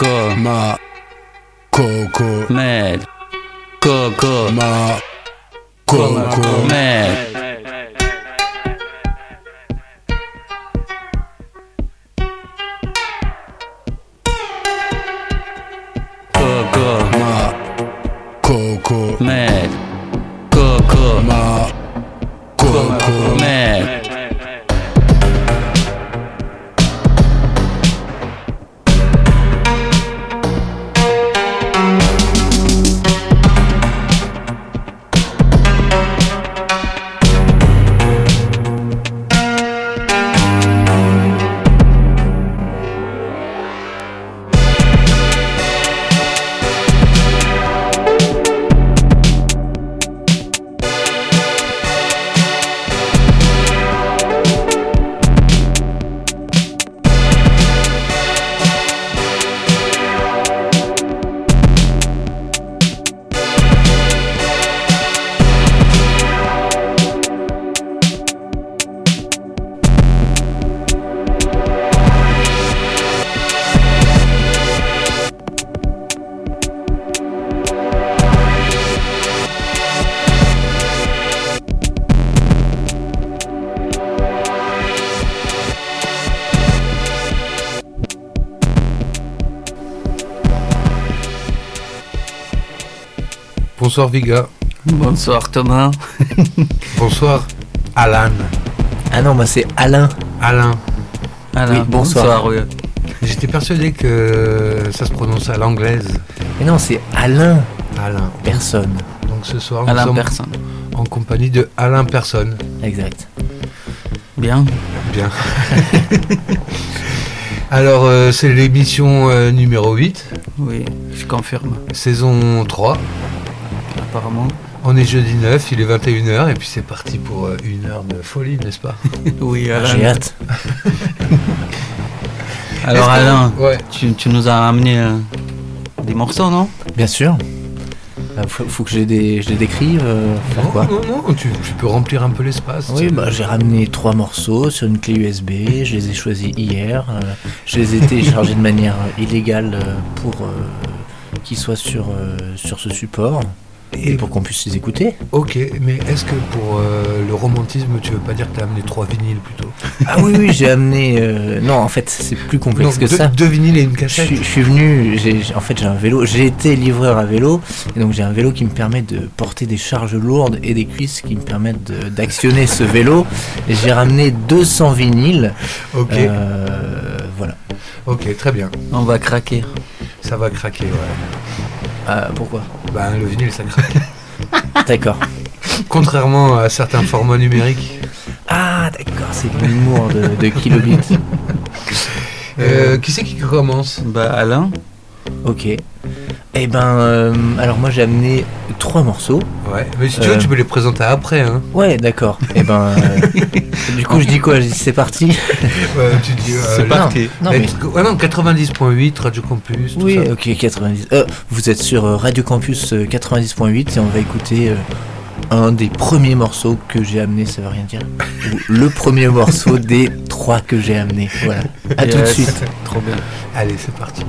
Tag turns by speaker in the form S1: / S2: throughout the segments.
S1: Coco,
S2: ma. Coco,
S1: mec. Coco,
S2: ma. Coco,
S1: mec.
S2: Bonsoir Viga.
S1: Bonsoir Thomas.
S2: Bonsoir Alan.
S3: Ah non, moi c'est Alain.
S2: Alain.
S1: Alain,
S3: Oui, bonsoir.
S1: oui.
S2: J'étais persuadé que ça se prononce à l'anglaise.
S3: Mais non, c'est Alain.
S2: Alain.
S3: Personne.
S2: Donc ce soir, nous
S1: Alain
S2: sommes
S1: personne.
S2: en compagnie de Alain Personne.
S3: Exact.
S1: Bien.
S2: Bien. Alors, euh, c'est l'émission euh, numéro 8,
S1: Oui, je confirme.
S2: saison 3.
S1: Apparemment.
S2: On est jeudi 9, il est 21h, et puis c'est parti pour euh, une heure de folie, n'est-ce pas?
S1: Oui,
S3: J'ai hâte.
S1: Alors
S2: que-
S1: Alain,
S2: Ouais.
S1: tu, tu nous as amené euh, des morceaux, non?
S3: Bien sûr. Ah, faut, faut que je les, dé- je les décrive. euh,
S2: Non,
S3: quoi?
S2: non, non, tu, tu peux remplir un peu l'espace.
S3: Oui, bah, j'ai ramené trois morceaux sur une clé USB. Je les ai choisis hier. euh, je les ai téléchargés de manière illégale pour euh, qu'ils soient sur, euh, sur ce support et
S2: Et
S3: pour qu'on puisse les écouter.
S2: Ok, mais est-ce que pour euh, le romantisme, tu veux pas dire que tu as amené trois vinyles plutôt?
S3: Ah oui, oui, j'ai amené. euh, Non, en fait, c'est plus complexe que
S2: deux,
S3: ça.
S2: deux vinyles et une cassette
S3: je suis venu, en fait j'ai un vélo, j'ai été livreur à vélo, et donc j'ai un vélo qui me permet de porter des charges lourdes et des cuisses qui me permettent de- d'actionner ce vélo. Et j'ai ramené 200 vinyles.
S2: Ok,
S3: Euh, voilà.
S2: ok, très bien.
S1: On va craquer.
S2: Ça va craquer, ouais.
S3: Ah, pourquoi
S2: Ben, le vinyle, ça craque.
S3: D'accord.
S2: Contrairement à certains formats numériques.
S3: Ah d'accord, c'est l'humour de, de kilobits.
S2: Euh, qui c'est qui commence?
S1: Bah Alain,
S3: Ok. Eh ben, euh, alors moi j'ai amené trois morceaux.
S2: Ouais, mais si tu
S3: Euh.
S2: veux, tu peux les présenter après. Hein.
S3: Ouais, d'accord. Eh ben, euh, du coup je dis quoi? Je dis c'est parti.
S2: Ouais, tu dis, euh,
S1: c'est parti.
S3: Non mais
S2: ouais, non, 90.8, Radio Campus, tout
S3: Oui,
S2: ça.
S3: ok, 90. Euh, vous êtes sur euh, Radio Campus euh, 90.8 et on va écouter euh, un des premiers morceaux que j'ai amené, ça veut rien dire. Le premier morceau des trois que j'ai amené. Voilà. À tout de suite.
S1: Trop bien.
S2: Allez, c'est parti.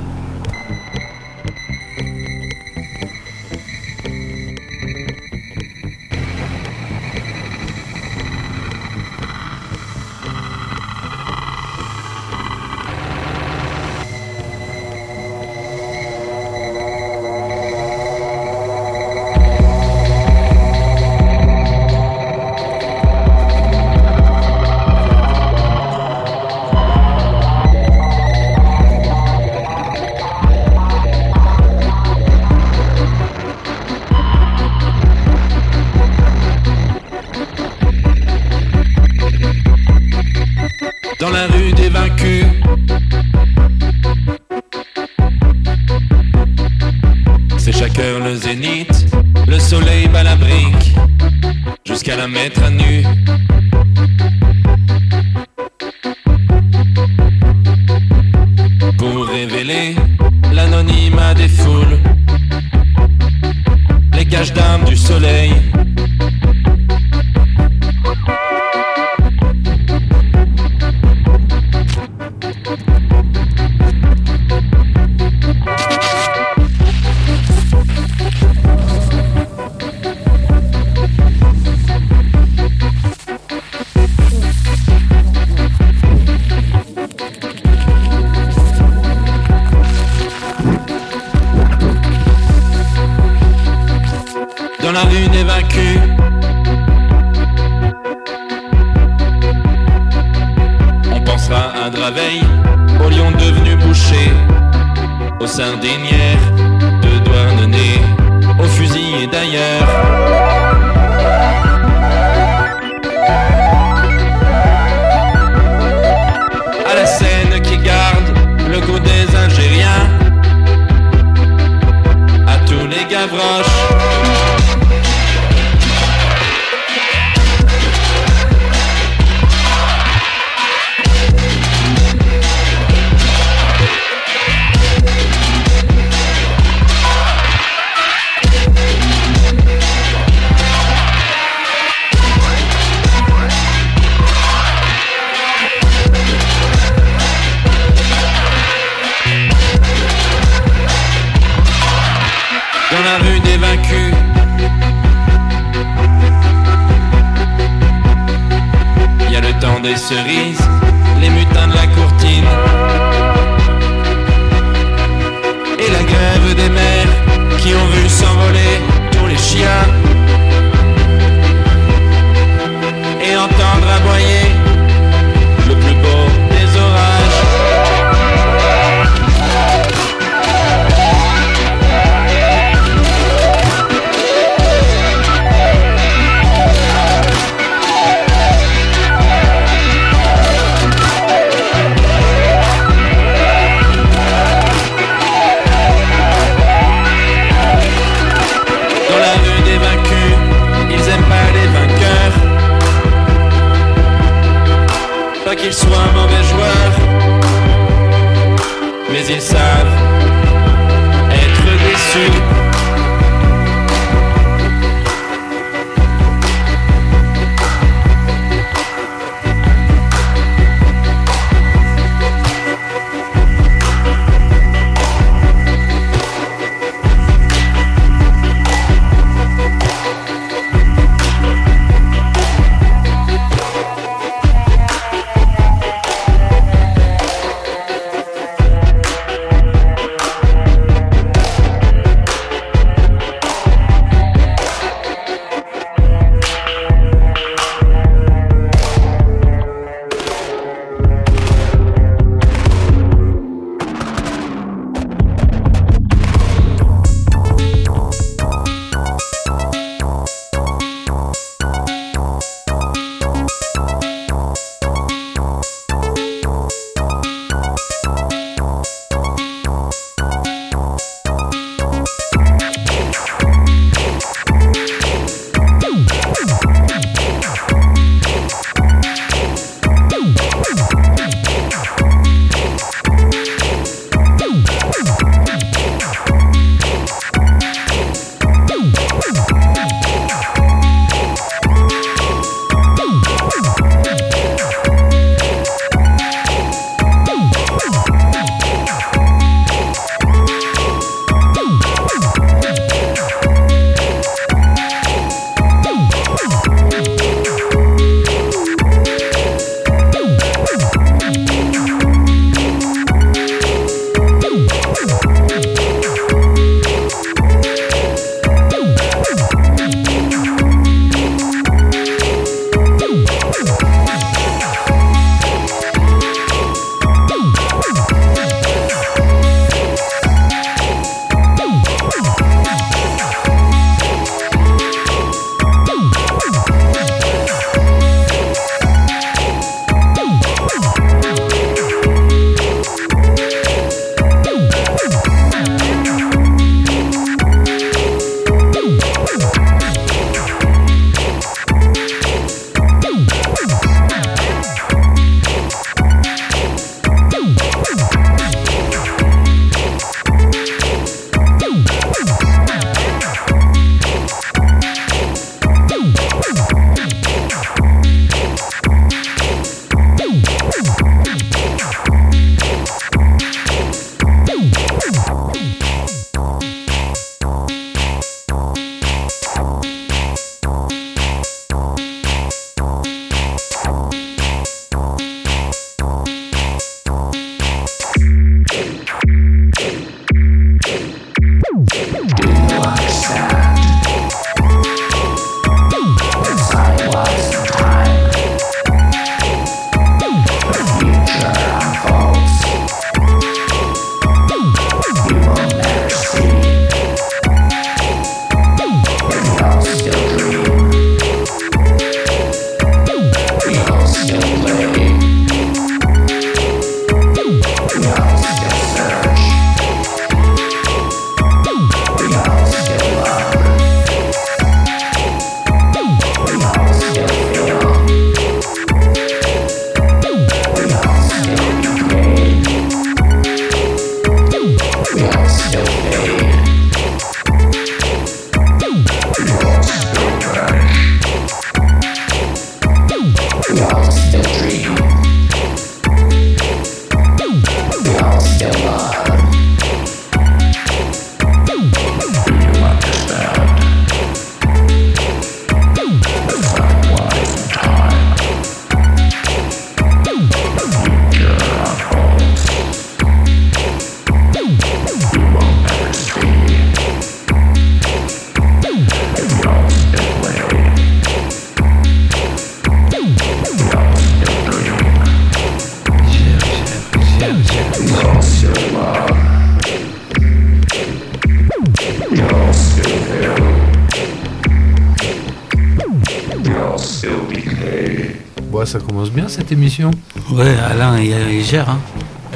S2: Cette émission.
S1: Ouais, Alain, il, il gère. Hein.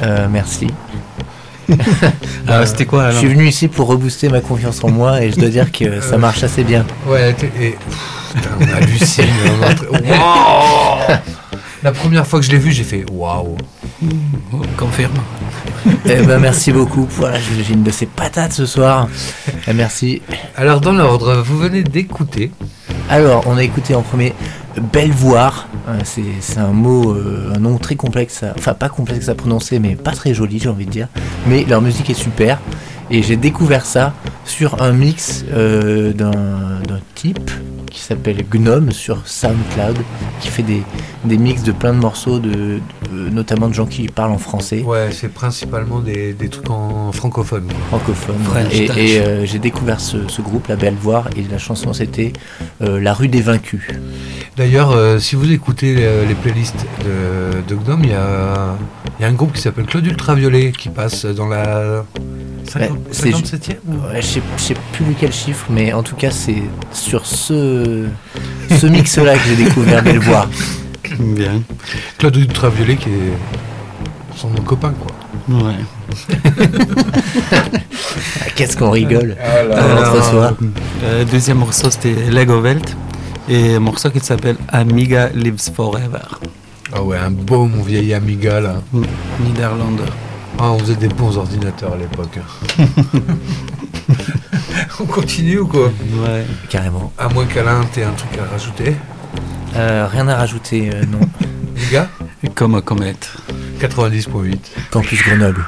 S3: Euh, merci.
S1: Ah, C'était quoi,
S3: Je suis venu ici pour rebooster ma confiance en moi et je dois dire que ça marche assez bien.
S2: Ouais, t'es- et... Pff, putain, on hallucine. La première fois que je l'ai vu, j'ai fait waouh.
S1: Confirme.
S3: Eh ben merci beaucoup. Voilà, j'imagine de ces patates ce soir. Eh, merci.
S2: Alors, dans l'ordre, vous venez d'écouter.
S3: Alors, on a écouté en premier Belvoir. Euh, C'est un mot, euh, un nom très complexe, à- enfin pas complexe à prononcer, mais pas très joli, j'ai envie de dire. Mais leur musique est super. Et j'ai découvert ça sur un mix euh, d'un type qui s'appelle Gnome sur SoundCloud, qui fait des, des mix de plein de morceaux, de, de- notamment de gens qui parlent en français.
S2: Ouais, c'est principalement des, des trucs en francophone.
S3: francophone.
S1: French
S3: et et, euh, j'ai découvert ce, ce groupe, La Belle Voir, et la chanson c'était euh, La rue des vaincus.
S2: D'ailleurs, euh, si vous écoutez euh, les playlists de, de Gnome, il y a, il y a un groupe qui s'appelle Claude Ultraviolet qui passe dans la 50,
S3: Ouais, c'est-
S2: 57e ou-
S3: Ouais, je sais- je sais plus lequel chiffre, mais en tout cas c'est sur ce, ce mix-là que j'ai découvert Belle Voir.
S1: Bien.
S2: Claude Ultraviolet qui est son copain, quoi.
S1: Ouais.
S3: Ah, Qu'est-ce qu'on rigole
S1: Alors,
S3: l'autre soir.
S1: euh, deuxième morceau, c'était Lego Welt. Et un morceau qui s'appelle Amiga Lives Forever.
S2: Ah ouais, un beau mon vieil Amiga là.
S1: Niederlander.
S2: Ah, on faisait des bons ordinateurs à l'époque. on continue ou quoi?
S1: Ouais.
S3: Carrément.
S2: À moins qu'Alain t'aies un truc à rajouter?
S3: Euh, rien à rajouter, euh, non.
S2: Les gars
S1: Comme comète.
S2: 90.8.
S3: Campus Grenoble.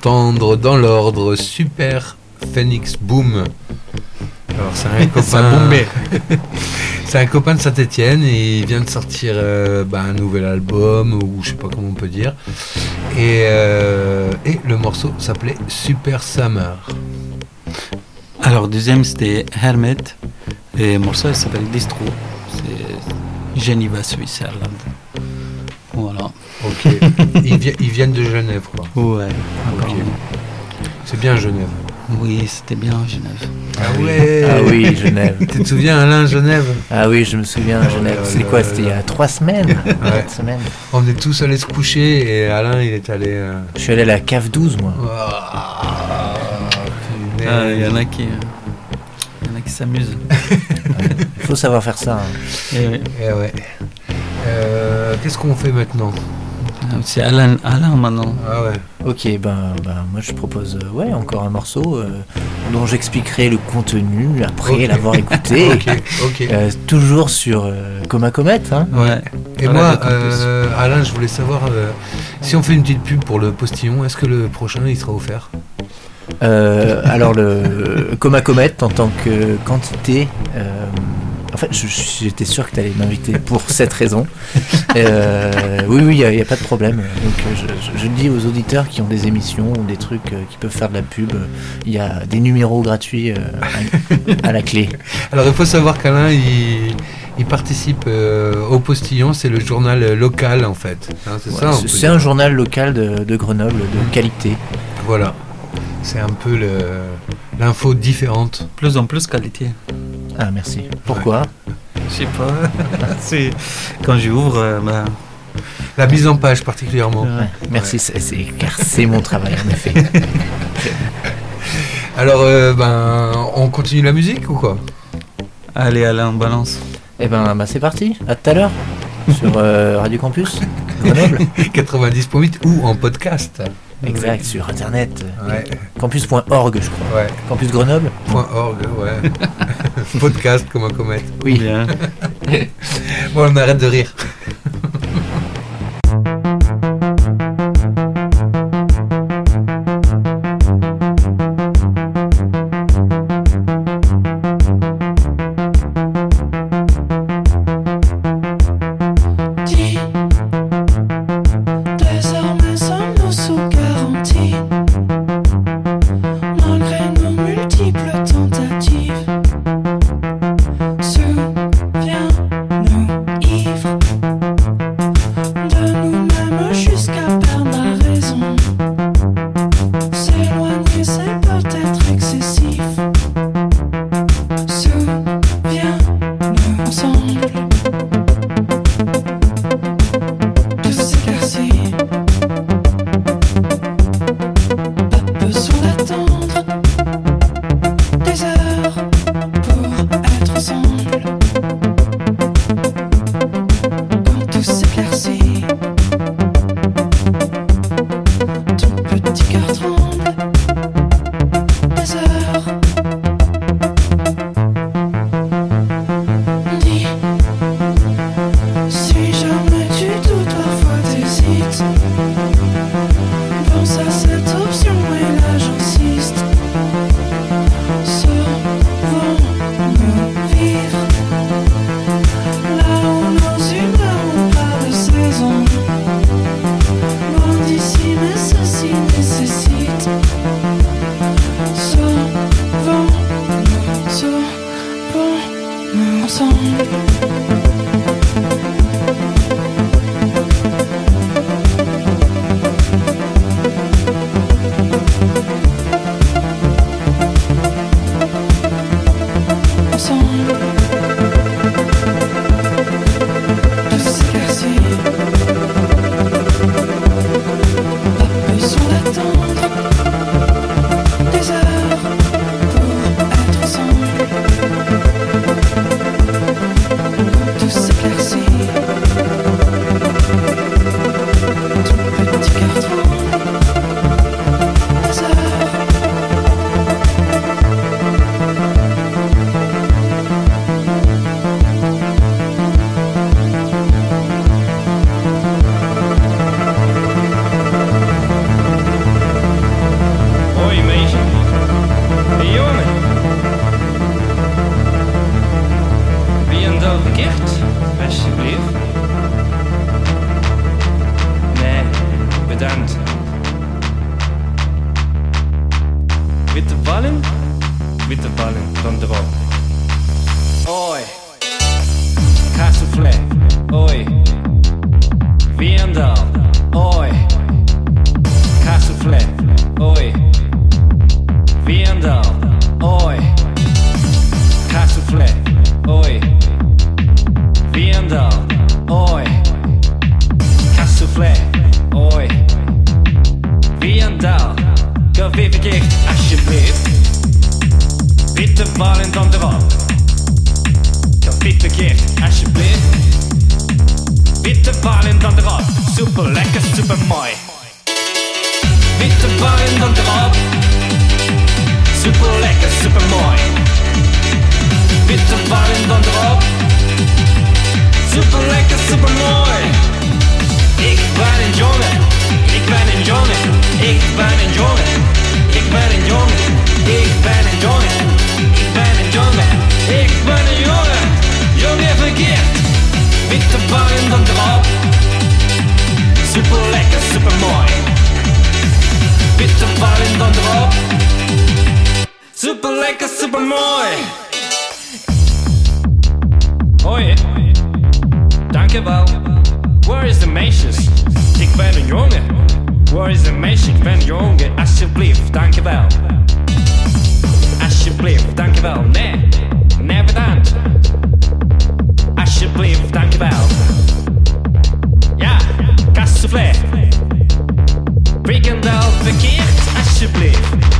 S2: Venez d'entendre dans l'ordre Super Phoenix Boom. Alors c'est un copain. c'est un copain de Saint-Etienne et il vient de sortir euh, bah, un nouvel album ou je sais pas comment on peut dire. Et, euh, et le morceau s'appelait Super Summer.
S1: Alors, deuxième, c'était Hermet. Et le morceau, il s'appelle Distro. C'est Geneva, Suisse, Irlande. Voilà.
S2: Ok. ils, vi- ils viennent de Genève quoi.
S1: Ouais.
S2: C'est bien Genève.
S1: Oui, c'était bien Genève.
S2: Ah ouais
S3: Ah oui, Genève.
S2: Tu te souviens Alain Genève?
S3: Ah oui, je me souviens,
S2: Oh
S3: Genève.
S2: là
S3: C'est quoi C'était il y a trois semaines Quatre semaines.
S2: On est tous allés se coucher et Alain il est allé. euh,
S3: Je suis allé à la cave 12, moi.
S2: Ah.
S1: Ah, Il y en a qui. euh, Il y en a qui s'amusent.
S3: Il faut savoir faire ça. hein.
S1: Et oui.
S2: Eh ouais. Euh, Qu'est-ce qu'on fait maintenant?
S1: C'est Alain, Alain maintenant.
S2: Ah ouais.
S3: Ok, ben, ben moi je propose euh, ouais, encore un morceau euh, dont j'expliquerai le contenu après l'avoir écouté.
S2: Ok, ok.
S3: Euh, toujours sur euh, Coma Comet. Hein.
S1: Ouais.
S2: Et
S1: Voilà,
S2: moi, euh, Alain, je voulais savoir euh, si on fait une petite pub pour le postillon, est-ce que le prochain il sera offert?
S3: Euh, alors le Coma Comet en tant que quantité. En fait, j'étais sûr que tu allais m'inviter pour cette raison. Euh, oui, oui, il n'y a, pas de problème. Donc, euh, je, je- je le dis aux auditeurs qui ont des émissions ou des trucs euh, qui peuvent faire de la pub. Il y a des numéros gratuits euh, à, à la clé.
S2: Alors il faut savoir qu'Alain il, il participe euh, au postillon, c'est le journal local en fait. Hein, c'est ça dire.
S3: un journal local de, de Grenoble de qualité.
S2: Voilà. C'est un peu le- l'info différente.
S1: Plus en plus qualité.
S3: Ah, merci. Pourquoi?
S1: Je sais pas. C'est- Quand j'ouvre, euh,
S2: La mise en page particulièrement.
S3: Ouais, Merci, c'est- c'est- car c'est mon travail en effet.
S2: Alors euh, ben on continue la musique ou quoi?
S1: Allez Alain, balance.
S3: Eh ben, bah, c'est parti. À tout à l'heure sur euh, Radio Campus Grenoble.
S2: 90.8 ou en podcast.
S3: Exact, sur internet.
S2: Ouais,
S3: Campus.org, je crois.
S2: ouais.
S3: Campus Grenoble
S2: .org, ouais. podcast comme un comète.
S3: Oui.
S1: Bien.
S2: Bon, on arrête de rire.
S4: Super mooi. Witte ballen dan erop. Super lekker, super mooi. Ik ben een jongen, ik ben een jongen, ik ben een jongen, ik ben een jongen, ik ben een jongen, ik ben een jongen, ik ben een jongen, jongen verkeerd. Witte ballen dan erop. Super lekker, super mooi. Witte ballen dan erop. Super lekker, super mooi. Hoi, dankjewel. Waar is de meisjes? Ik ben een jongen. Waar is de meisje? Ik ben een jongen. Alsjeblieft, dankjewel. Alsjeblieft, dankjewel. Nee, nee bedankt. Alsjeblieft, dankjewel. Ja, kassoufflé. Frikandel verkeerd, alsjeblieft.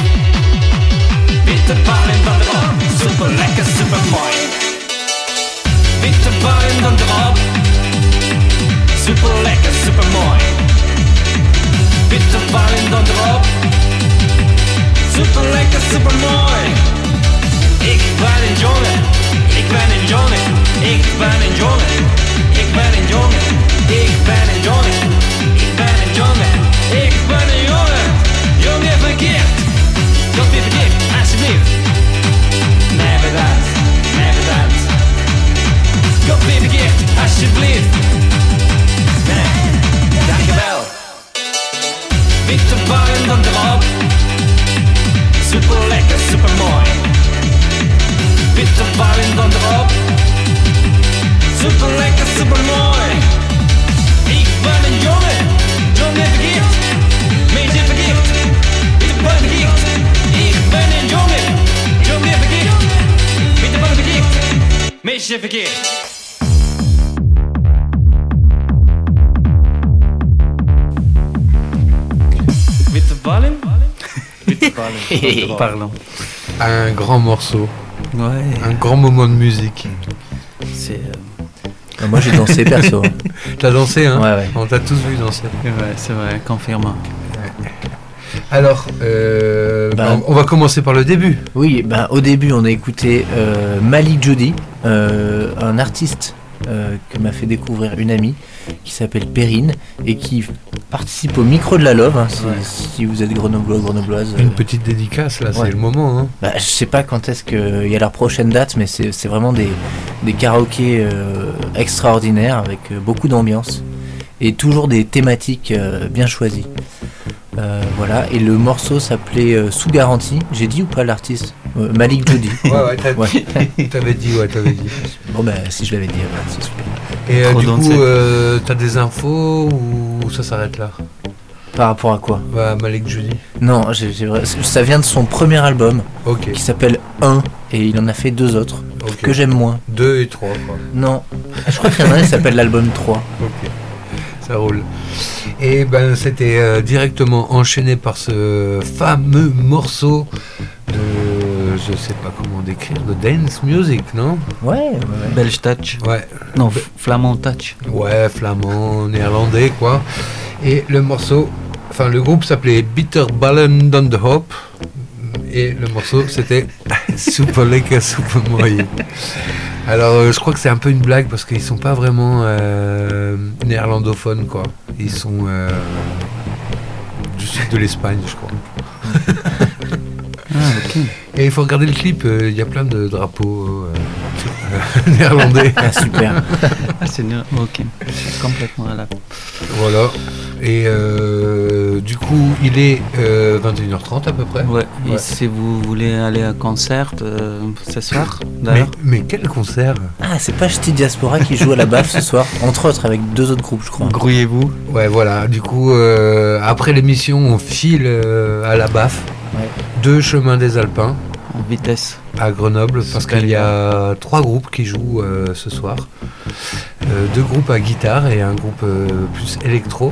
S4: erop. Super lekker, super mooi. Witte ballen dan erop. Super lekker, super mooi. Witte ballen dan erop. Super lekker, super mooi. Ik ben een jongen, ik ben een jongen, ik ben een jongen, ik ben een jongen, ik ben een jongen, ik ben een jongen, ik ben een jongen, jongen verkeerd, dat been I should live. Super super Super super Ballen.
S1: Parlons.
S2: Un grand morceau,
S1: Ouais,
S2: un grand moment de musique.
S1: c'est euh,
S3: Moi j'ai dansé perso.
S2: T'as dansé, hein
S3: Ouais, ouais.
S2: On t'a tous vu danser.
S1: ouais, c'est vrai, confirme.
S2: Alors, euh,
S3: Bah,
S2: bah, on va commencer par le début.
S3: Oui, ben, au début, on a écouté euh, Malik Jody, euh, un artiste euh, que m'a fait découvrir une amie qui s'appelle Perrine et qui participe au micro de la Love. hein, si,
S1: Ouais.
S3: si vous êtes grenoblois, grenobloise. euh,
S2: Une petite dédicace, là,
S3: Ouais.
S2: c'est le moment. Hein.
S3: bah, je sais pas quand est-ce qu'il y a leur prochaine date, mais c'est c'est vraiment des, des karaokés euh, extraordinaires avec euh, beaucoup d'ambiance et toujours des thématiques euh, bien choisies. Euh, voilà, et le morceau s'appelait euh, Sous garantie. J'ai dit ou pas l'artiste? Euh, Malik Jody.
S2: Ouais, ouais, t'avais dit, ouais, t'avais dit.
S3: Bon bah si je l'avais dit, voilà, c'est super.
S2: Et euh, du coup, euh, t'as des infos ou ça s'arrête là?
S3: Par rapport à quoi?
S2: Bah, Malik Judy.
S3: Non, ça vient de son premier album
S2: Ok.
S3: qui s'appelle 1 et il en a fait deux autres que j'aime moins.
S2: Deux et trois, quoi.
S3: Non, je crois qu'il y en a un qui s'appelle l'album 3.
S2: Ok. Ça roule. Et ben, c'était euh, directement enchaîné par ce fameux morceau de. Je sais pas comment décrire, de dance music, non?
S3: Ouais, ouais.
S1: Belge touch.
S2: Ouais.
S1: Non, flamand touch.
S2: Ouais, flamand, néerlandais, quoi. Et le morceau, enfin, le groupe s'appelait Bitter Ballen on the Hop. Et le morceau, c'était Soupoleka Soupomoy. Alors, euh, je crois que c'est un peu une blague parce qu'ils sont pas vraiment euh, néerlandophones, quoi. Ils sont euh, du sud de l'Espagne, je crois.
S1: Ah, ok.
S2: Et il faut regarder le clip, euh, il y a plein de drapeaux euh, néerlandais.
S3: Ah, super.
S1: Ah, c'est nul. Ok. Je suis complètement à la.
S2: Voilà. Et euh, du coup, il est euh, 21h30 à peu près.
S1: Ouais.
S2: Ouais.
S1: Et si vous voulez aller à un concert euh, ce soir,
S2: Mais,
S1: d'ailleurs.
S2: mais quel concert?
S3: Ah, c'est pas Ch'ti Diaspora qui joue à la baffe ce soir, entre autres avec deux autres groupes, je crois.
S1: Grouillez-vous.
S2: Ouais, voilà. Du coup, euh, après l'émission, on file euh, à la BAF,
S3: Ouais.
S2: deux chemins des Alpins,
S1: En vitesse.
S2: à Grenoble, parce qu'il y a trois groupes qui jouent euh, ce soir. Euh, deux groupes à guitare et un groupe euh, plus électro.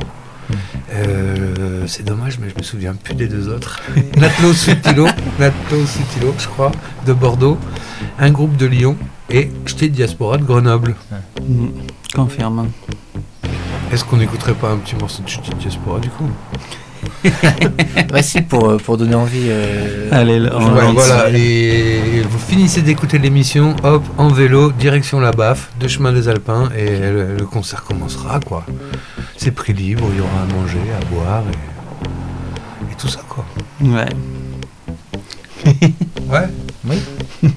S2: Euh, c'est dommage, mais je me souviens plus des deux autres. Natlo Sutilo, Natlo Sutilo, je crois, de Bordeaux, un groupe de Lyon et Ch'ti Diaspora de Grenoble.
S1: Mm, Confirme.
S2: Est-ce qu'on n'écouterait pas un petit morceau de Ch'ti Diaspora du coup?
S3: Ouais, si, pour, euh, pour donner envie. euh,
S1: Allez, là, on
S2: Ouais, voilà, et vous finissez d'écouter l'émission, hop, en vélo, direction la BAF, de chemin des Alpins, et le, le concert commencera, quoi. C'est prix libre, il y aura à manger, à boire, et, et tout ça, quoi.
S1: Ouais.
S2: Ouais.
S3: Oui.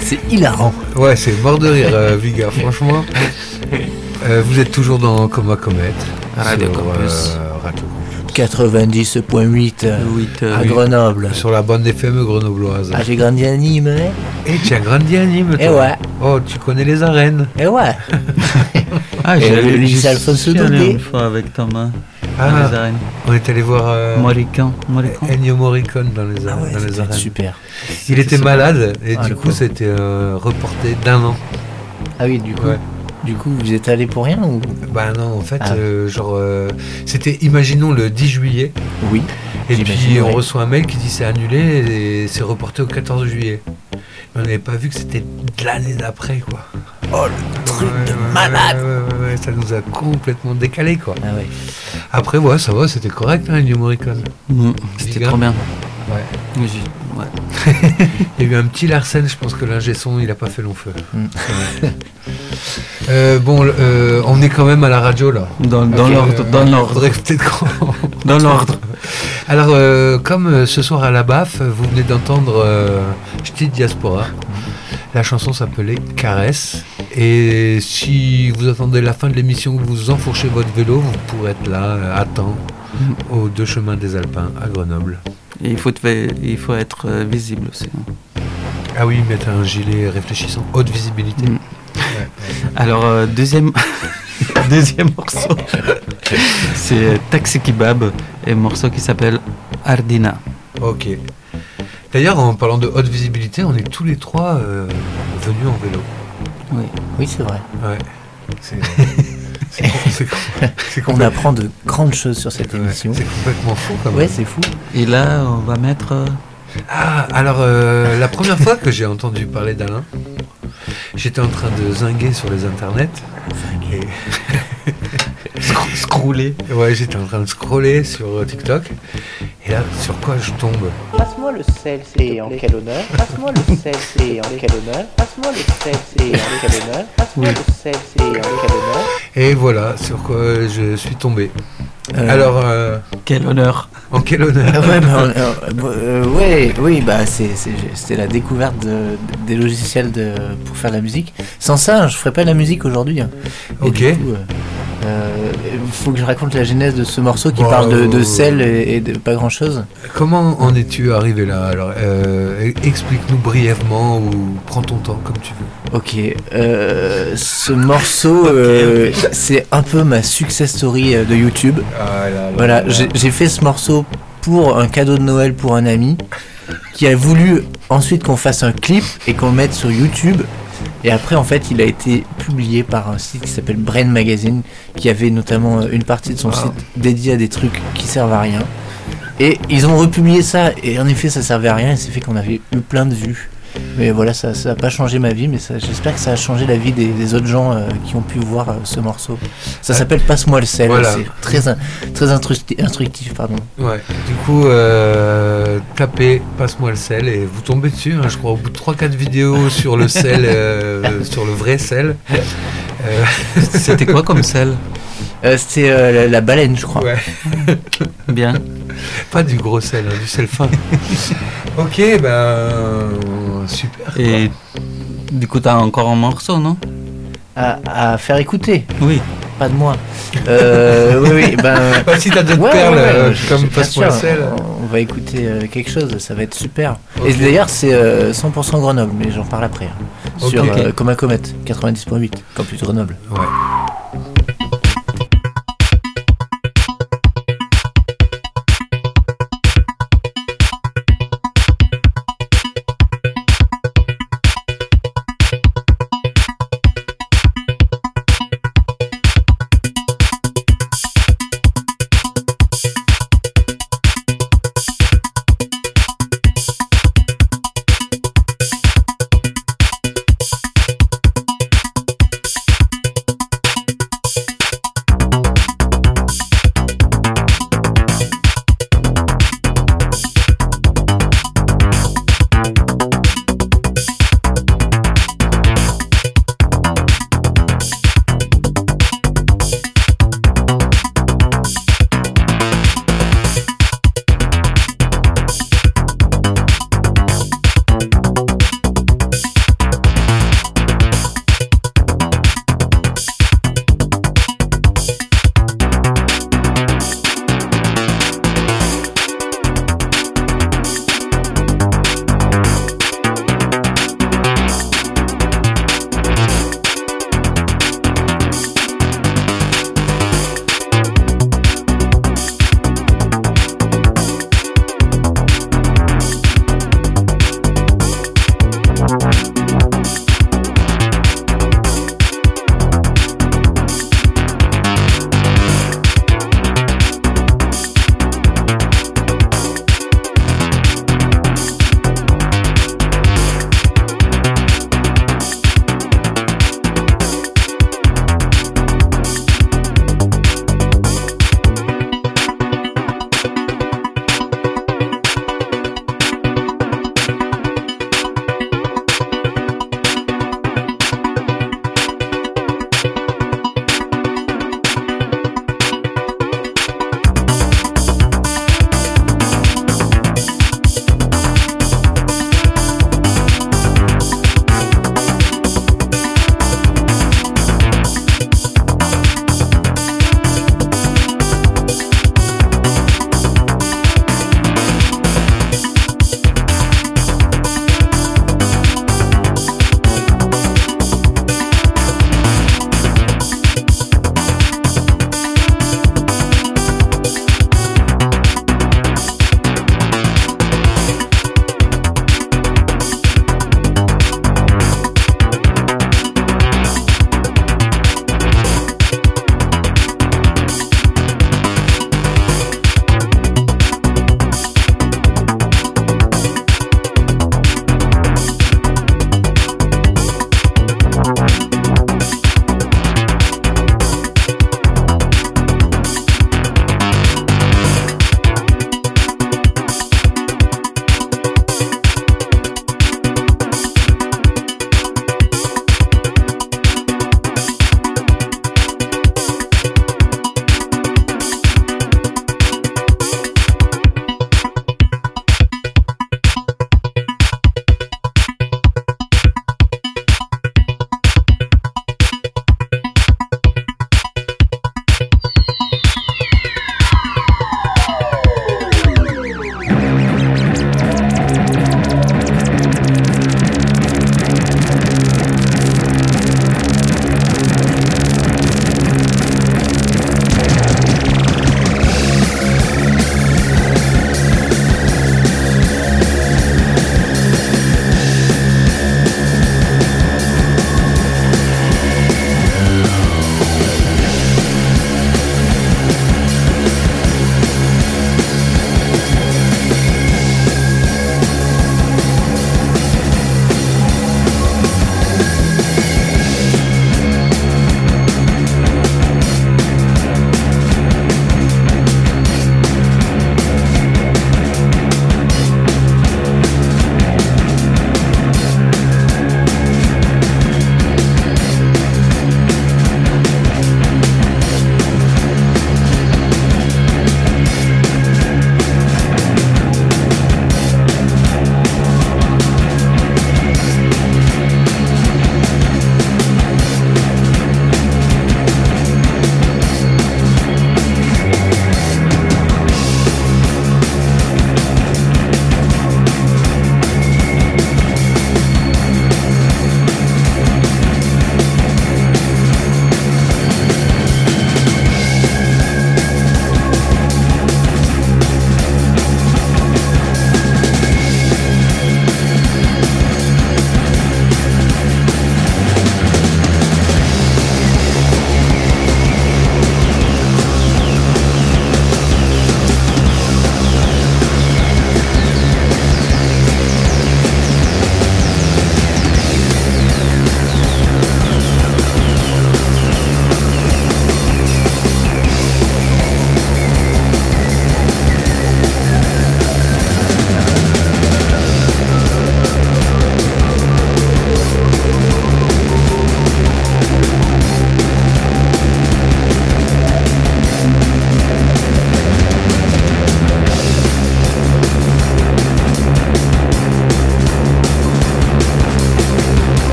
S3: C'est hilarant.
S2: Ouais, c'est mort de rire, euh, Viga, franchement. Euh, vous êtes toujours dans Coma Comet.
S1: Radio
S2: sur,
S1: Campus.
S2: euh, Radio Campus.
S3: 90.8 euh,
S1: Huit, euh,
S3: à
S1: oui.
S3: Grenoble.
S2: Sur la bande FM grenobloise.
S3: Ah, j'ai grandi à Nîmes, hein
S2: Et tu as grandi à Nîmes, toi
S3: Eh ouais.
S2: Oh, tu connais les arènes
S3: Eh ouais.
S1: Ah,
S3: Et
S1: j'ai
S3: le lycée Alphonse Daudet.
S1: une fois avec Thomas
S2: Ah.
S1: dans les arènes.
S2: On est allé voir euh. Ennio Morricone dans les,
S3: Ah ouais,
S2: dans les
S3: c'était
S2: arènes.
S3: super.
S2: Il était
S1: super.
S2: malade et
S3: Ah,
S2: du coup c'était euh, reporté d'un an.
S3: Ah oui, du coup,
S2: Ouais.
S3: du coup, vous êtes allé pour rien ou?
S2: Bah non, en fait,
S3: Ah.
S2: euh, genre, euh, c'était, imaginons le 10 juillet,
S3: Oui.
S2: et puis on reçoit un mail qui dit c'est annulé et c'est reporté au 14 juillet. Mais on n'avait pas vu que c'était de l'année d'après, quoi.
S3: Oh, le truc
S2: Ouais,
S3: de
S2: ouais,
S3: malade.
S2: ouais, ouais, ouais, ça nous a complètement décalé, quoi.
S3: Ah ouais.
S2: Après, ouais, ça va, c'était correct, hein, Ennio Morricone.
S1: Mm, C'était trop bien.
S2: Ouais.
S1: Oui, j'ai- ouais.
S2: Il y a eu un petit Larsen, je pense que l'ingé son, il a pas fait long feu.
S3: Mm.
S2: Euh, bon, euh, on est quand même à la radio, là.
S1: Dans, l'ordre.
S2: euh,
S1: Dans l'ordre. Dans l'ordre.
S2: Alors, euh, comme ce soir à la BAF, vous venez d'entendre Ch'ti Diaspora. La chanson s'appelait Caresse. Et si vous attendez la fin de l'émission, que vous enfourchez votre vélo, vous pourrez être là euh, à temps aux deux chemins des Alpins à Grenoble.
S1: Et il faut, te- il faut être euh, visible aussi.
S2: Ah oui, mettre un gilet réfléchissant, haute visibilité.
S1: Mm. Alors, euh, deuxième, deuxième morceau, c'est Taxi Kebab et un morceau qui s'appelle Ardina.
S2: Ok. D'ailleurs, en parlant de haute visibilité, on est tous les trois euh, venus en vélo.
S1: Oui.
S3: Oui, c'est vrai.
S2: Ouais. C'est c'est com- c'est com- c'est
S3: On apprend de grandes choses sur cette émission.
S2: c'est complètement fou quand même.
S3: Ouais, c'est fou.
S1: Et là, on va mettre. euh,
S2: Ah, alors euh, la première fois que j'ai entendu parler d'Alain, j'étais en train de zinguer sur les internets. Et,
S1: scro- scroller.
S2: ouais, j'étais en train de scroller sur TikTok. Et là, sur quoi je tombe
S3: Passe-moi le sel, c'est en quel honneur Passe-moi le sel, c'est en quel honneur Passe-moi le sel, c'est en quel honneur Passe-moi
S1: Oui.
S3: le sel, c'est en quel honneur
S2: Et voilà, sur quoi je suis tombé.
S3: Euh,
S2: Alors, euh,
S1: Quel honneur.
S2: en quel honneur
S3: ouais, bah, euh, euh, ouais, oui, bah c'est, la découverte de- des logiciels de, pour faire de la musique. Sans ça, je ferais pas de la musique aujourd'hui. hein.
S2: Ok.
S3: du coup, euh, euh, faut que je raconte la genèse de ce morceau qui
S2: Bah,
S3: parle de, de
S2: euh,
S3: sel et, et de pas grand chose.
S2: Comment en es-tu arrivé là Alors, euh, e- explique-nous brièvement ou prends ton temps comme tu veux.
S3: Ok, euh, ce morceau, c'est un peu ma success story de YouTube. Voilà, j'ai fait ce morceau pour un cadeau de Noël pour un ami qui a voulu ensuite qu'on fasse un clip et qu'on mette sur YouTube. Et après, en fait, il a été publié par un site qui s'appelle Brain Magazine, qui avait notamment euh, une partie de son
S2: Wow.
S3: site dédiée à des trucs qui servent à rien. Et ils ont republié ça, et en effet, ça servait à rien, et c'est fait qu'on avait eu plein de vues. Mais voilà, ça n'a pas changé ma vie, mais j'espère que ça a changé la vie des, des autres gens euh, qui ont pu voir euh, ce morceau. Ça s'appelle Passe-moi le sel,
S2: Voilà.
S3: c'est très, très instructi- instructif. Pardon.
S2: Ouais, du coup, euh, tapez Passe-moi le sel et vous tombez dessus, hein, je crois, au bout de 3-4 vidéos sur le sel, euh, sur le vrai sel. Euh,
S1: C'était quoi comme sel?
S3: Euh, C'était euh, la, la baleine, je crois.
S2: ouais,
S1: Bien.
S2: pas du gros sel, hein, du sel fin. ok, ben, super. quoi.
S1: Et du coup, t'as encore un morceau, non?
S3: À, à faire écouter,
S1: Oui.
S3: pas de moi. Euh, oui, oui, ben.
S2: Bah, si t'as d'autres
S3: Ouais,
S2: perles,
S3: ouais, ouais,
S2: euh,
S3: je-
S2: comme sel.
S3: On, va écouter euh, quelque chose, ça va être super. Et d'ailleurs, c'est euh, 100% Grenoble, mais j'en parle après. hein. Sur
S2: ok.
S3: euh, Comme un comète, 90.8, Campus Grenoble.
S2: Ouais.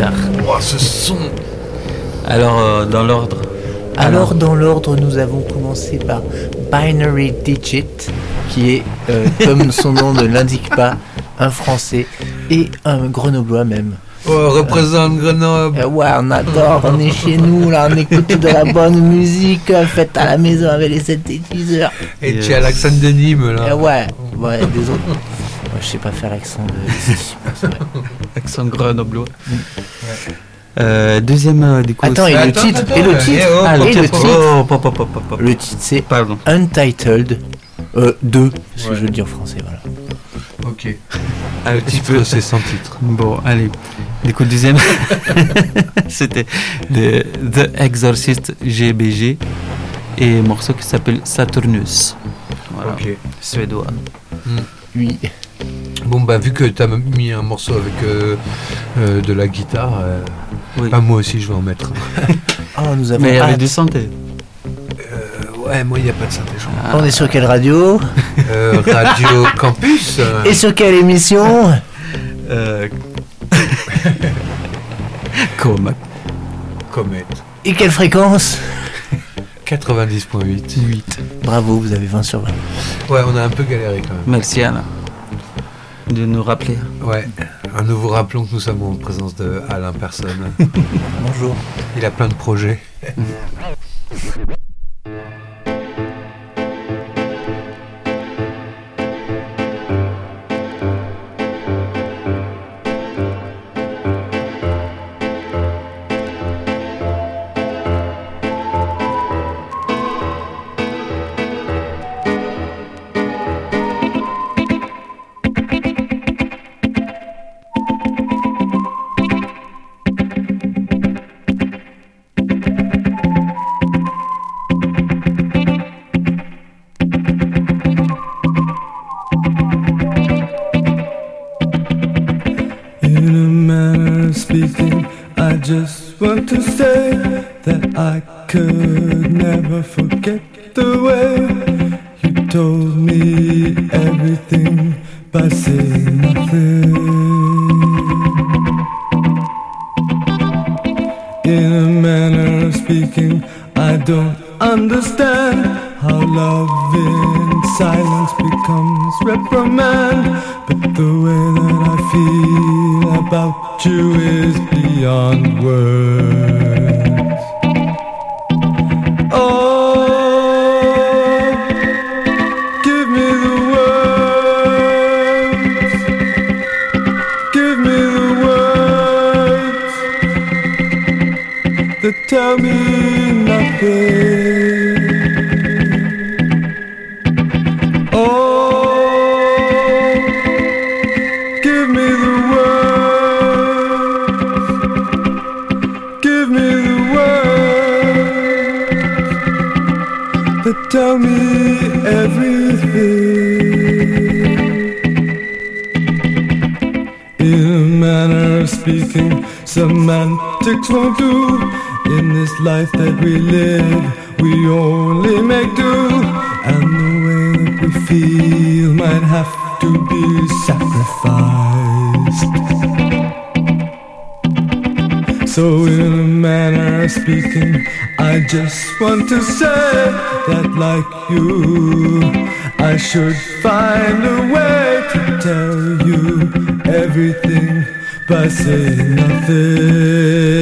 S5: Oh, ce son
S1: Alors, euh, dans l'ordre.
S3: Alors, dans l'ordre, nous avons commencé par Binary Digit, qui est, euh, comme son nom ne l'indique pas, un français et un grenoblois même.
S5: Oh, représente Grenoble
S3: Euh, ouais, on adore, on est chez nous, là, on écoute de la bonne musique euh, faite à la maison avec les synthétiseurs.
S5: Et
S1: Yes.
S5: tu as l'accent de Nîmes, là.
S3: Euh, ouais, ouais, désolé. Moi, je sais pas faire l'accent de.
S1: Accent grenoblois. Euh, deuxième, euh, du coup.
S3: Attends, et le
S5: Attends,
S3: titre,
S5: attends,
S3: et le
S5: euh,
S3: titre,
S5: oh,
S1: Ah,
S3: et
S1: le titre.
S3: titre,
S1: Oh, pop, pop, pop, pop, pop.
S3: le titre c'est
S1: Pardon.
S3: Untitled euh, 2, parce que je veux le dire en français, voilà.
S5: Ok.
S1: Un petit peu.
S5: c'est sans titre.
S1: Bon, allez. Du coup, deuxième, c'était de The Exorcist GBG et un morceau qui s'appelle Saturnus. Voilà.
S5: Ok.
S1: Suédois.
S3: Oui.
S5: Bon, bah, vu que tu as mis un morceau avec euh, euh, de la guitare, euh,
S1: Oui.
S5: bah, moi aussi, je vais en mettre.
S3: Oh, nous avons
S1: Mais avec du santé.
S5: Euh, ouais, moi, il n'y a pas de synthé. crois.
S3: On est sur quelle radio?
S5: Euh, Radio Campus
S3: Et sur quelle émission?
S1: Euh... Comme.
S5: Comet.
S3: Et quelle fréquence?
S5: 90.8.
S1: 8.
S3: Bravo, vous avez 20 sur 20.
S5: Ouais, on a un peu galéré quand même.
S1: Merci Alain de nous rappeler.
S5: Ouais. Un nouveau rappelons que nous sommes en présence de Alain Personne.
S3: Bonjour.
S5: Il a plein de projets.
S6: just want to say that, like you, I should find a way to tell you everything by saying nothing.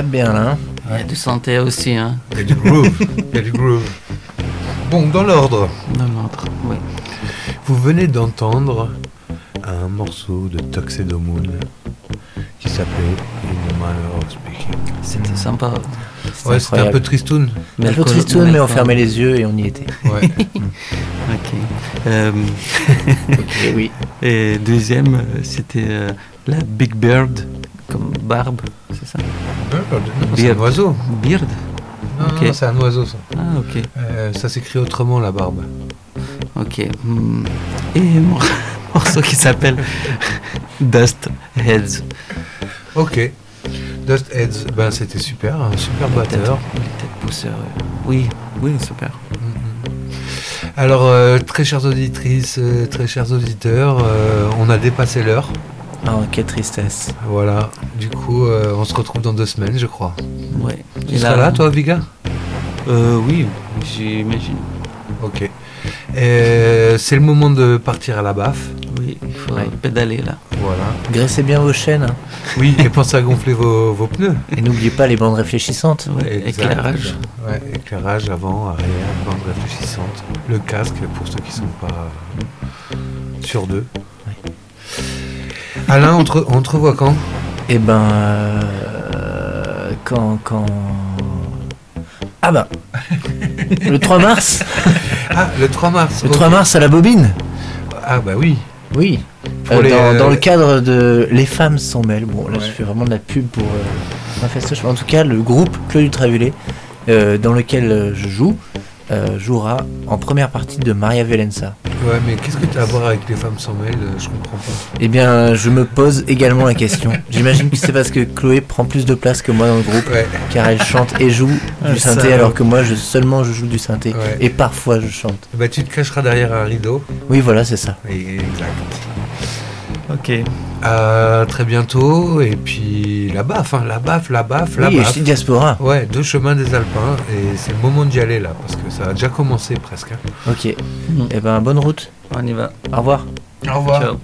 S3: Tape bien là. hein.
S1: Il y a du santé aussi, hein,
S2: Il y a du groove. Il y a du groove. Bon, dans l'ordre,
S1: dans l'autre. Oui.
S2: vous venez d'entendre un morceau de Tuxedo Moon qui s'appelait In the Manner of Speaking.
S1: C'était sympa.
S2: Ouais, c'était un peu tristoun.
S3: Un peu tristoun, mais on fermait les yeux et on y était.
S2: Ouais.
S1: Ok. Euh,
S3: Ok, oui.
S1: et deuxième, euh, c'était euh, la Big Bird, comme barbe, c'est
S2: un oiseau.
S1: Beard
S2: Non, non, c'est un oiseau, ça.
S1: Ah, ok.
S2: Euh, ça s'écrit autrement, la barbe.
S1: Ok. Hmm. Et mon morceau qui s'appelle Dust Heads.
S2: Ok. Dust Heads, ben c'était super, un super batteur.
S1: Pousseurs. euh, Oui, oui, super.
S2: Alors, euh, très chères auditrices, euh, très chers auditeurs, euh, on a dépassé l'heure.
S3: Ah, quelle tristesse.
S2: Voilà. Du coup, euh, on se retrouve dans deux semaines, je crois.
S1: Ouais.
S2: Tu seras là, toi, Viga?
S1: Euh, Oui, j'imagine.
S2: Ok. Et c'est le moment de partir à la baffe.
S1: Oui, il faut
S3: Ouais.
S1: pédaler là.
S2: Voilà.
S3: Graissez bien vos chaînes hein.
S2: Oui, et pensez à gonfler vos, vos pneus.
S3: et n'oubliez pas les bandes réfléchissantes.
S1: Ouais, éclairage.
S2: Ouais, éclairage avant, arrière, bande réfléchissante. Le casque pour ceux qui sont pas euh, sur deux. Alain, on te, on te revoit quand?
S3: Et ben. euh, quand. quand... Ah bah Le 3 mars
S2: Ah, le 3 mars.
S3: Le
S2: ok.
S3: 3 mars à la bobine
S2: Ah bah oui.
S3: Oui. Euh,
S2: les,
S3: dans,
S2: euh,
S3: dans le cadre de Les femmes s'en mêlent. Bon, là,
S2: Ouais.
S3: je fais vraiment de la pub pour ma festoche. En tout cas, le groupe Claude Ultraviolet, euh, dans lequel je joue, euh, jouera en première partie de Maria Valenza.
S2: Ouais, mais qu'est-ce que tu as à voir avec les femmes sans mail euh, Je comprends pas.
S3: Eh bien, je me pose également la question. J'imagine que c'est parce que Chloé prend plus de place que moi dans le groupe,
S2: Ouais.
S3: car elle chante et joue
S1: Ah,
S3: du synthé, alors que moi, je, seulement je joue du synthé.
S2: Ouais.
S3: Et parfois, je chante.
S2: Bah tu te cacheras derrière un rideau.
S3: Oui, voilà, c'est ça.
S2: Et- Exact.
S1: Ok.
S2: À très bientôt. Et puis la baffe, hein, la baffe, la baffe, la
S3: Oui, et
S2: baffe.
S3: diaspora.
S2: Ouais, deux chemins des Alpins. Et c'est le moment d'y aller là, parce que ça a déjà commencé presque. hein.
S3: Ok. Eh ben, bonne route.
S1: On y va.
S3: Au revoir.
S2: Au revoir.
S1: Ciao.